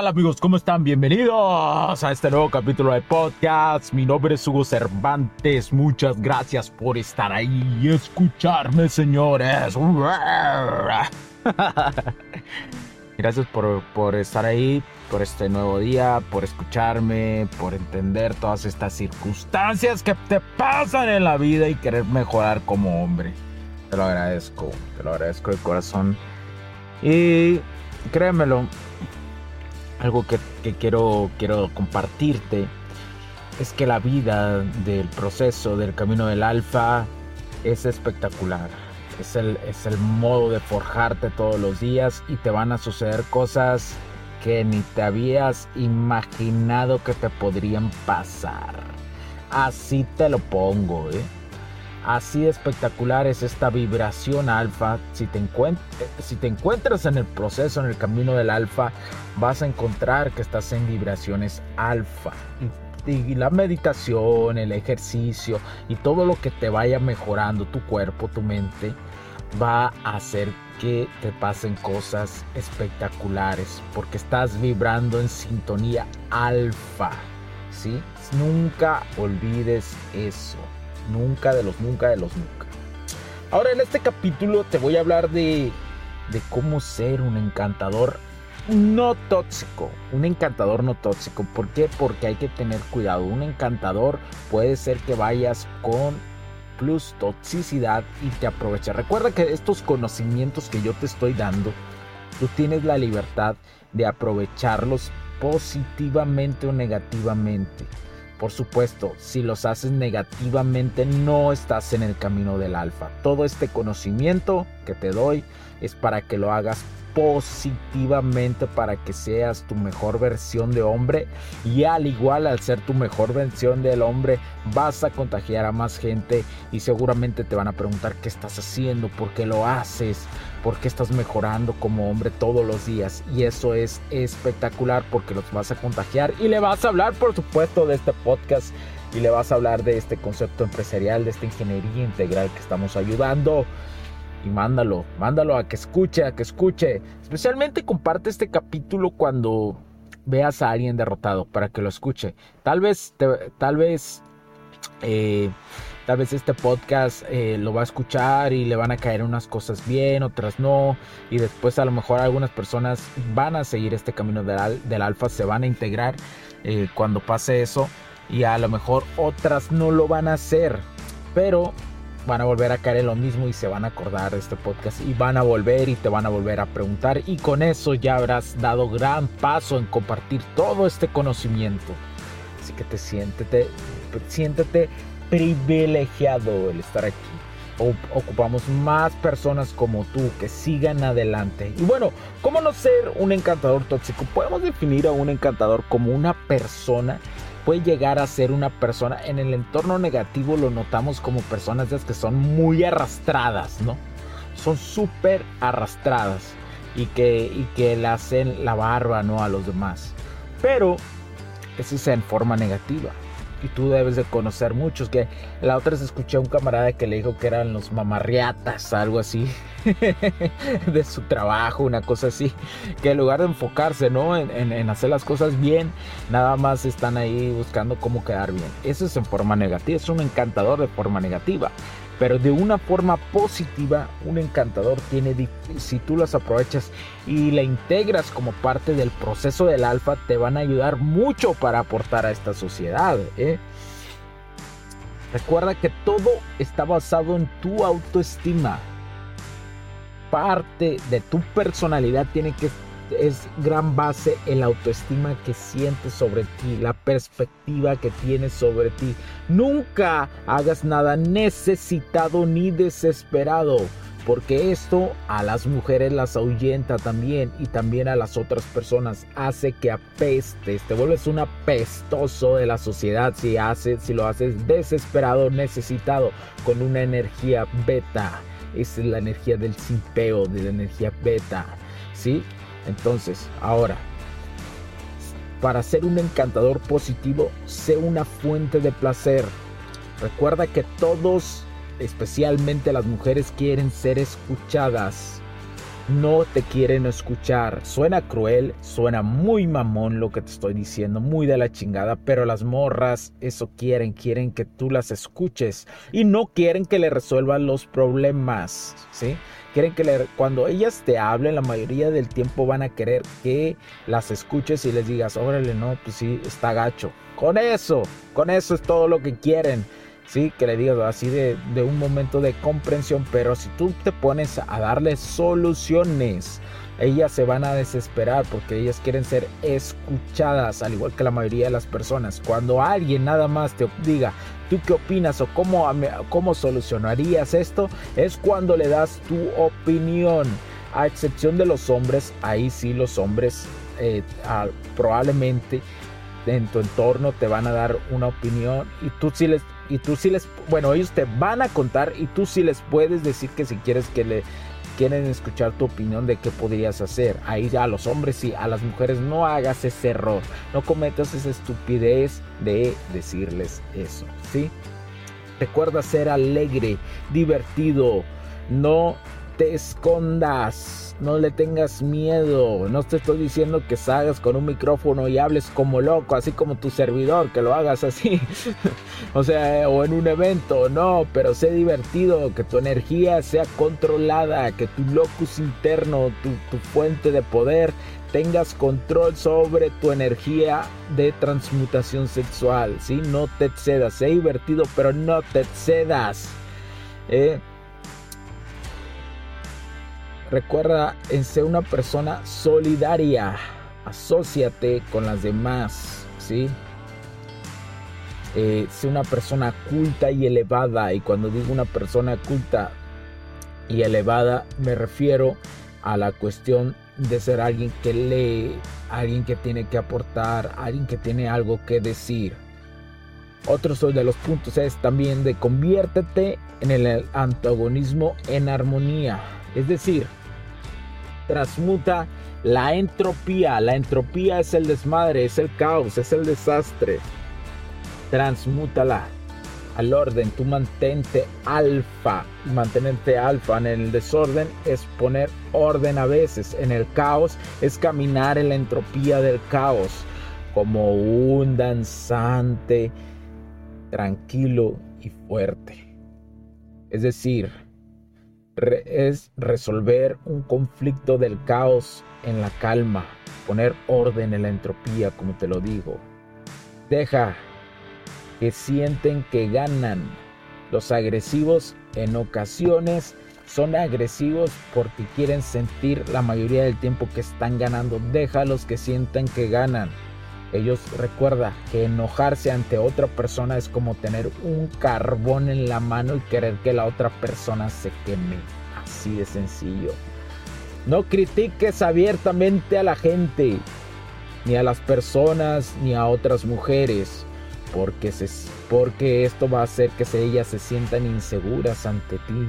Tal amigos? ¿Cómo están? Bienvenidos a este nuevo capítulo de podcast. Mi nombre es Hugo Cervantes. Muchas gracias por estar ahí y escucharme, señores. Gracias por, por estar ahí, por este nuevo día, por escucharme, por entender todas estas circunstancias que te pasan en la vida y querer mejorar como hombre. Te lo agradezco, te lo agradezco de corazón. Y créemelo, algo que, quiero, quiero compartirte es que la vida del proceso del camino del alfa es espectacular. Es el, es el modo de forjarte todos los días y te van a suceder cosas que ni te habías imaginado que te podrían pasar. Así te lo pongo, ¿eh? Así espectacular es esta vibración alfa. Si te, si te encuentras en el proceso, en el camino del alfa, vas a encontrar que estás en vibraciones alfa. Y, y, la meditación, el ejercicio y todo lo que te vaya mejorando tu cuerpo, tu mente, va a hacer que te pasen cosas espectaculares porque estás vibrando en sintonía alfa. ¿sí? Nunca olvides eso. Nunca de los nunca de los nunca. Ahora en este capítulo te voy a hablar de, de cómo ser un encantador no tóxico. Un encantador no tóxico. ¿Por qué? Porque hay que tener cuidado. Un encantador puede ser que vayas con plus toxicidad y te aproveches. Recuerda que estos conocimientos que yo te estoy dando, tú tienes la libertad de aprovecharlos positivamente o negativamente. Por supuesto, si los haces negativamente no estás en el camino del alfa. Todo este conocimiento que te doy es para que lo hagas positivamente para que seas tu mejor versión de hombre. Y al igual al ser tu mejor versión del hombre vas a contagiar a más gente y seguramente te van a preguntar qué estás haciendo, por qué lo haces, por qué estás mejorando como hombre todos los días. Y eso es espectacular porque los vas a contagiar. Y le vas a hablar por supuesto de este podcast. Y le vas a hablar de este concepto empresarial, de esta ingeniería integral que estamos ayudando y mándalo, mándalo a que escuche, a que escuche. Especialmente comparte este capítulo cuando veas a alguien derrotado para que lo escuche. Tal vez, tal vez, eh, tal vez este podcast eh, lo va a escuchar y le van a caer unas cosas bien, otras no. Y después a lo mejor algunas personas van a seguir este camino del, del alfa, se van a integrar eh, cuando pase eso. Y a lo mejor otras no lo van a hacer. Pero van a volver a caer en lo mismo y se van a acordar de este podcast y van a volver y te van a volver a preguntar y con eso ya habrás dado gran paso en compartir todo este conocimiento. Así que te siéntete, siéntete privilegiado el estar aquí. ocupamos más personas como tú que sigan adelante. Y bueno, ¿cómo no ser un encantador tóxico? Podemos definir a un encantador como una persona puede llegar a ser una persona, en el entorno negativo lo notamos como personas que son muy arrastradas, ¿no? Son súper arrastradas y que, y que le hacen la barba, ¿no? A los demás. Pero eso es en forma negativa y tú debes de conocer muchos. Que la otra vez escuché a un camarada que le dijo que eran los mamarriatas, algo así, de su trabajo, una cosa así. Que en lugar de enfocarse, ¿no? En, en, hacer las cosas bien, nada más están ahí buscando cómo quedar bien. Eso es en forma negativa, es un encantador de forma negativa. Pero de una forma positiva, un encantador tiene, si tú las aprovechas y la integras como parte del proceso del alfa, te van a ayudar mucho para aportar a esta sociedad. ¿eh? Recuerda que todo está basado en tu autoestima. Parte de tu personalidad tiene que es gran base el autoestima que sientes sobre ti, la perspectiva que tienes sobre ti. Nunca hagas nada necesitado ni desesperado porque esto a las mujeres las ahuyenta también y también a las otras personas hace que apestes, te vuelves un apestoso de la sociedad si haces, si lo haces desesperado, necesitado, con una energía beta. Esa es la energía del simpeo, de la energía beta, ¿sí? Entonces, ahora, para ser un encantador positivo, sé una fuente de placer. Recuerda que todos especialmente las mujeres quieren ser escuchadas. No te quieren escuchar. Suena cruel, suena muy mamón lo que te estoy diciendo, muy de la chingada, pero las morras eso quieren, quieren que tú las escuches y no quieren que le resuelvan los problemas, ¿sí? Quieren que le, cuando ellas te hablen, la mayoría del tiempo van a querer que las escuches y les digas, órale, no, pues sí, está gacho. Con eso, con eso es todo lo que quieren. ¿Sí? Que le digas así de, un momento de comprensión, pero si tú te pones a darle soluciones, ellas se van a desesperar porque ellas quieren ser escuchadas, al igual que la mayoría de las personas. Cuando alguien nada más te diga, ¿tú qué opinas o cómo, cómo solucionarías esto? Es cuando le das tu opinión. A excepción de los hombres, ahí sí los hombres eh, probablemente en tu entorno te van a dar una opinión y tú sí les y tú sí les, bueno, ellos te van a contar y tú sí les puedes decir que si quieres que le quieren escuchar tu opinión de qué podrías hacer. Ahí a los hombres sí, a las mujeres no hagas ese error, no cometas esa estupidez de decirles eso, ¿sí? Recuerda ser alegre, divertido, no te escondas, no le tengas miedo. No te estoy diciendo que salgas con un micrófono y hables como loco, así como tu servidor, que lo hagas así. o sea, o en un evento, no, pero sé divertido, que tu energía sea controlada, que tu locus interno, tu, tu fuente de poder, tengas control sobre tu energía de transmutación sexual, ¿sí? No te excedas, sé divertido, pero no te excedas. ¿eh? Recuerda en ser una persona solidaria. Asociate con las demás, ¿sí? Eh, sé una persona culta y elevada. Y cuando digo una persona culta y elevada, me refiero a la cuestión de ser alguien que lee, alguien que tiene que aportar, alguien que tiene algo que decir. Otro de los puntos es también de conviértete en el antagonismo en armonía. Es decir, transmuta la entropía. La entropía es el desmadre, es el caos, es el desastre. Transmútala al orden. Tú mantente alfa. Mantenerte alfa en el desorden es poner orden a veces. En el caos es caminar en la entropía del caos. Como un danzante tranquilo y fuerte. Es decir, es resolver un conflicto del caos en la calma, poner orden en la entropía, como te lo digo. Deja que sienten que ganan. Los agresivos en ocasiones son agresivos porque quieren sentir la mayoría del tiempo que están ganando. Déjalos que sientan que ganan. Ellos recuerda que enojarse ante otra persona es como tener un carbón en la mano y querer que la otra persona se queme. Así de sencillo. No critiques abiertamente a la gente, ni a las personas, ni a otras mujeres, porque, porque esto va a hacer que ellas se sientan inseguras ante ti.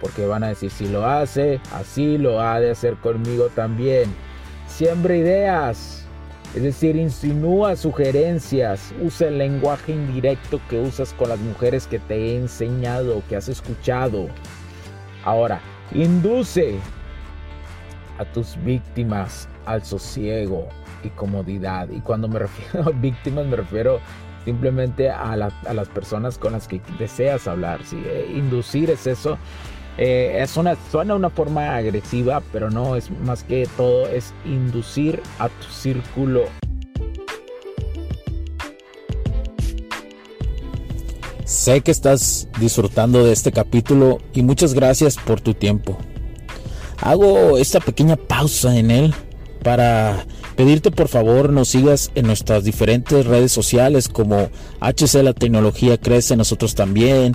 Porque van a decir, si lo hace, así lo ha de hacer conmigo también. Siempre ideas, es decir, insinúa sugerencias, usa el lenguaje indirecto que usas con las mujeres que te he enseñado, que has escuchado. Ahora, induce a tus víctimas al sosiego y comodidad. Y cuando me refiero a víctimas, me refiero simplemente a, las personas con las que deseas hablar. ¿sí? Eh, inducir es eso eh, es una, suena una forma agresiva, pero no, es más que todo, es inducir a tu círculo Sé que estás disfrutando de este capítulo y muchas gracias por tu tiempo. Hago esta pequeña pausa en él para pedirte por favor nos sigas en nuestras diferentes redes sociales como HC La Tecnología Crece, nosotros también,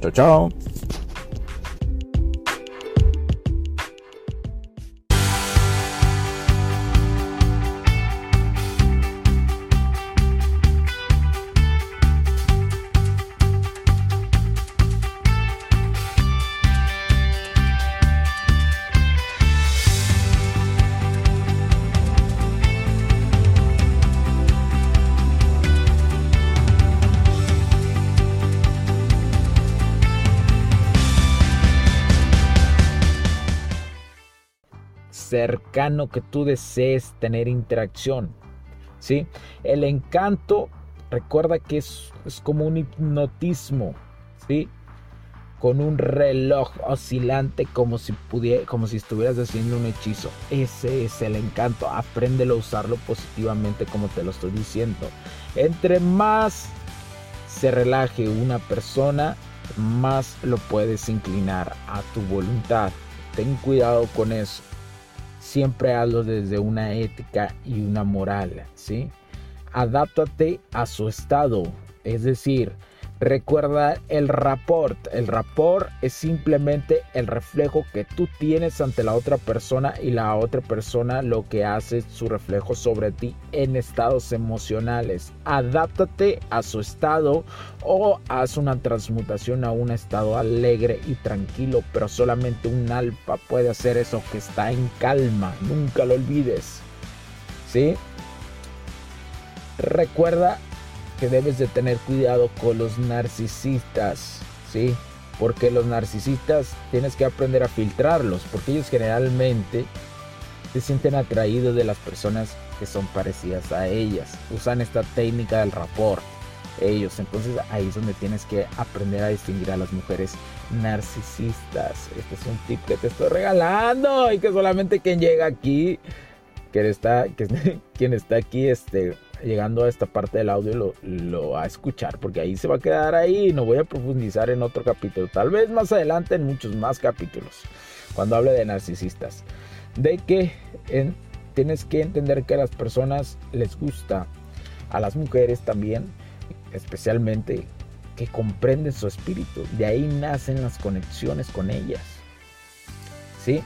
Chao, chao. Cercano que tú desees tener interacción. ¿sí? El encanto, recuerda que es, como un hipnotismo, ¿sí? con un reloj oscilante como si, como si estuvieras haciendo un hechizo. Ese es el encanto. Apréndelo a usarlo positivamente como te lo estoy diciendo. Entre más se relaje una persona, más lo puedes inclinar a tu voluntad. Ten cuidado con eso siempre hazlo desde una ética y una moral, ¿sí? Adáptate a su estado, es decir, Recuerda el rapport. El rapport es simplemente el reflejo que tú tienes ante la otra persona y la otra persona lo que hace su reflejo sobre ti en estados emocionales. Adáptate a su estado o haz una transmutación a un estado alegre y tranquilo, pero solamente un alfa puede hacer eso que está en calma. Nunca lo olvides. ¿Sí? Recuerda que debes de tener cuidado con los narcisistas, ¿sí? Porque los narcisistas tienes que aprender a filtrarlos, porque ellos generalmente se sienten atraídos de las personas que son parecidas a ellas. Usan esta técnica del rapport. Ellos, entonces ahí es donde tienes que aprender a distinguir a las mujeres narcisistas. Este es un tip que te estoy regalando y que solamente quien llega aquí, que está, quien está aquí, este, llegando a esta parte del audio lo, lo, va a escuchar porque ahí se va a quedar ahí y no voy a profundizar en otro capítulo. Tal vez más adelante en muchos más capítulos cuando hable de narcisistas. De que tienes que entender que a las personas les gusta a las mujeres también especialmente que comprenden su espíritu. De ahí nacen las conexiones con ellas. Sí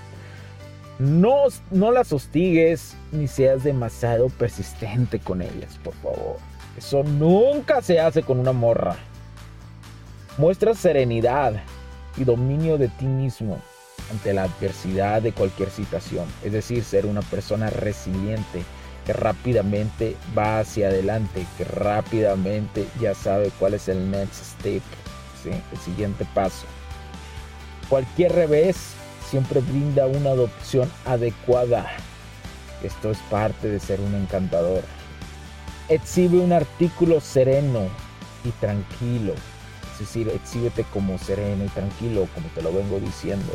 no, no las hostigues ni seas demasiado persistente con ellas, por favor. Eso nunca se hace con una morra. Muestra serenidad y dominio de ti mismo ante la adversidad de cualquier situación. Es decir, ser una persona resiliente que rápidamente va hacia adelante, que rápidamente ya sabe cuál es el next step, el siguiente paso. Cualquier revés siempre brinda una adopción adecuada. Esto es parte de ser un encantador. Exhibe un artículo sereno y tranquilo. Es decir, exhíbete como sereno y tranquilo, como te lo vengo diciendo.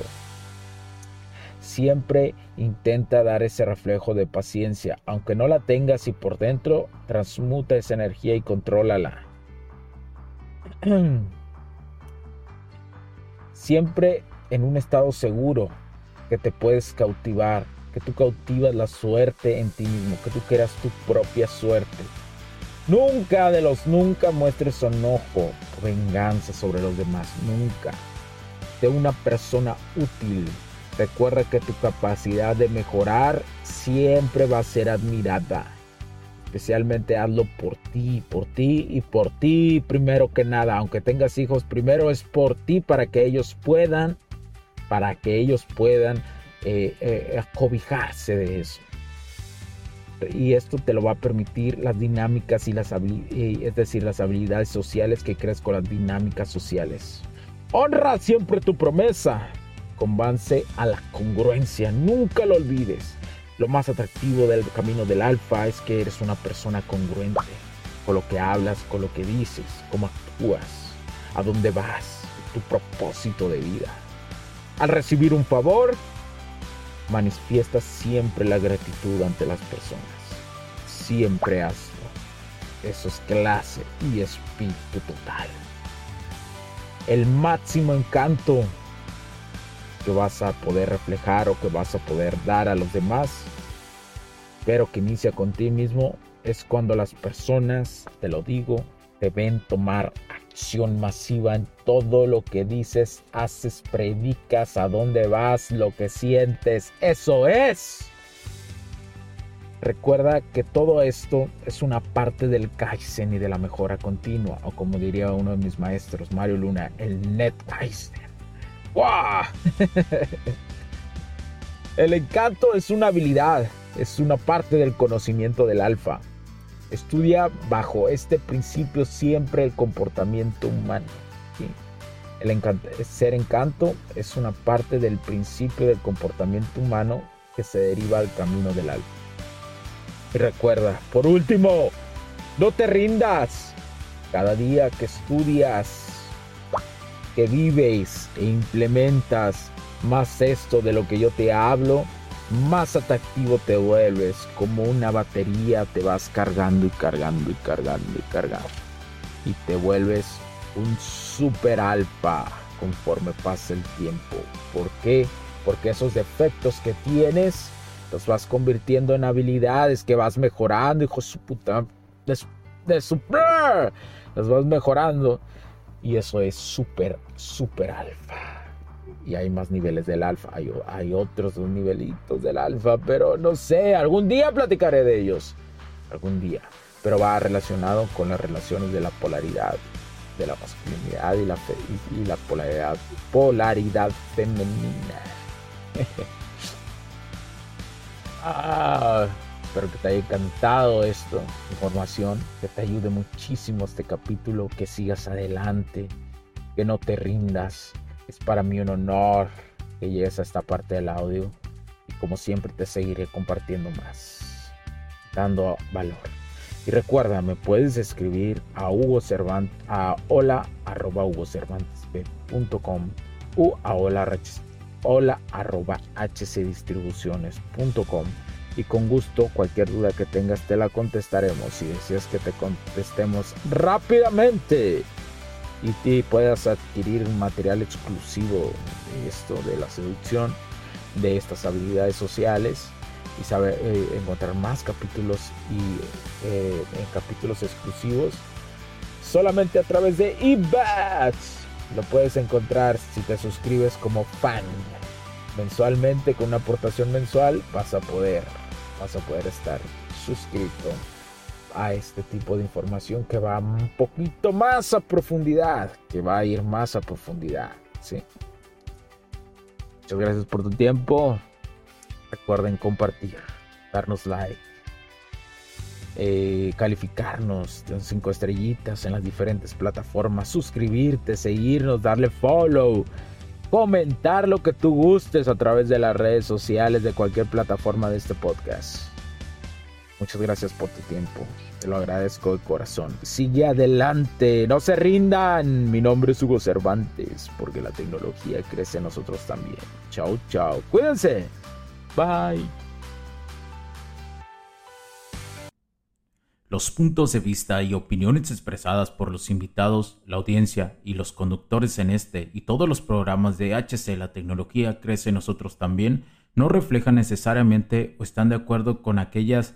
Siempre intenta dar ese reflejo de paciencia, aunque no la tengas y por dentro, transmuta esa energía y contrólala. Siempre en un estado seguro, que te puedes cautivar, que tú cautivas la suerte en ti mismo, que tú creas tu propia suerte. Nunca de los nunca muestres enojo o venganza sobre los demás, nunca. De una persona útil. Recuerda que tu capacidad de mejorar siempre va a ser admirada. Especialmente hazlo por ti, por ti y por ti primero que nada. Aunque tengas hijos, primero es por ti para que ellos puedan para que ellos puedan eh, eh, acobijarse de eso. y esto te lo va a permitir las dinámicas y las es decir, las habilidades sociales que crees con las dinámicas sociales. Honra siempre tu promesa. Convance a la congruencia, nunca lo olvides. Lo más atractivo del camino del alfa es que eres una persona congruente con lo que hablas, con lo que dices, cómo actúas, a dónde vas, tu propósito de vida. Al recibir un favor, manifiesta siempre la gratitud ante las personas. Siempre hazlo. Eso es clase y espíritu total. El máximo encanto que vas a poder reflejar o que vas a poder dar a los demás, pero que inicia con ti mismo, es cuando las personas, te lo digo, deben tomar acción masiva en todo lo que dices, haces, predicas, a dónde vas, lo que sientes. Eso es. Recuerda que todo esto es una parte del Kaizen y de la mejora continua, o como diría uno de mis maestros, Mario Luna, el Net Kaizen. ¡Wow! el encanto es una habilidad, es una parte del conocimiento del alfa. Estudia bajo este principio siempre el comportamiento humano. El ser encanto es una parte del principio del comportamiento humano que se deriva del camino del alma. Y recuerda, por último, no te rindas. Cada día que estudias, que vives e implementas más esto de lo que yo te hablo, más atractivo te vuelves, como una batería te vas cargando y cargando y cargando y cargando. Y te vuelves un super alfa conforme pasa el tiempo. ¿Por qué? Porque esos defectos que tienes los vas convirtiendo en habilidades que vas mejorando, hijo de su puta. De, de super. Los vas mejorando. Y eso es super, super alfa y hay más niveles del alfa. Hay, hay otros nivelitos del alfa, pero no sé, algún día platicaré de ellos. Algún día. Pero va relacionado con las relaciones de la polaridad, de la masculinidad y la, y, la polaridad, polaridad femenina. ah, espero que te haya encantado esto, información, que te ayude muchísimo este capítulo, que sigas adelante, que no te rindas es para mí un honor que llegues a esta parte del audio y como siempre te seguiré compartiendo más, dando valor. Y recuerda, me puedes escribir a Hugo Cervantes, a hola arroba u a hola, hola arroba y con gusto cualquier duda que tengas te la contestaremos si deseas que te contestemos rápidamente y puedas adquirir material exclusivo de esto de la seducción, de estas habilidades sociales y saber eh, encontrar más capítulos y eh, en capítulos exclusivos solamente a través de eBats. Lo puedes encontrar si te suscribes como fan. Mensualmente con una aportación mensual vas a poder vas a poder estar suscrito a este tipo de información que va un poquito más a profundidad, que va a ir más a profundidad. ¿sí? Muchas gracias por tu tiempo. Recuerden compartir, darnos like, eh, calificarnos de cinco estrellitas en las diferentes plataformas, suscribirte, seguirnos, darle follow, comentar lo que tú gustes a través de las redes sociales de cualquier plataforma de este podcast. Muchas gracias por tu tiempo. Te lo agradezco de corazón. Sigue adelante, no se rindan. Mi nombre es Hugo Cervantes, porque la tecnología crece en nosotros también. Chao, chao. Cuídense. Bye. Los puntos de vista y opiniones expresadas por los invitados, la audiencia y los conductores en este y todos los programas de HC La tecnología crece en nosotros también no reflejan necesariamente o están de acuerdo con aquellas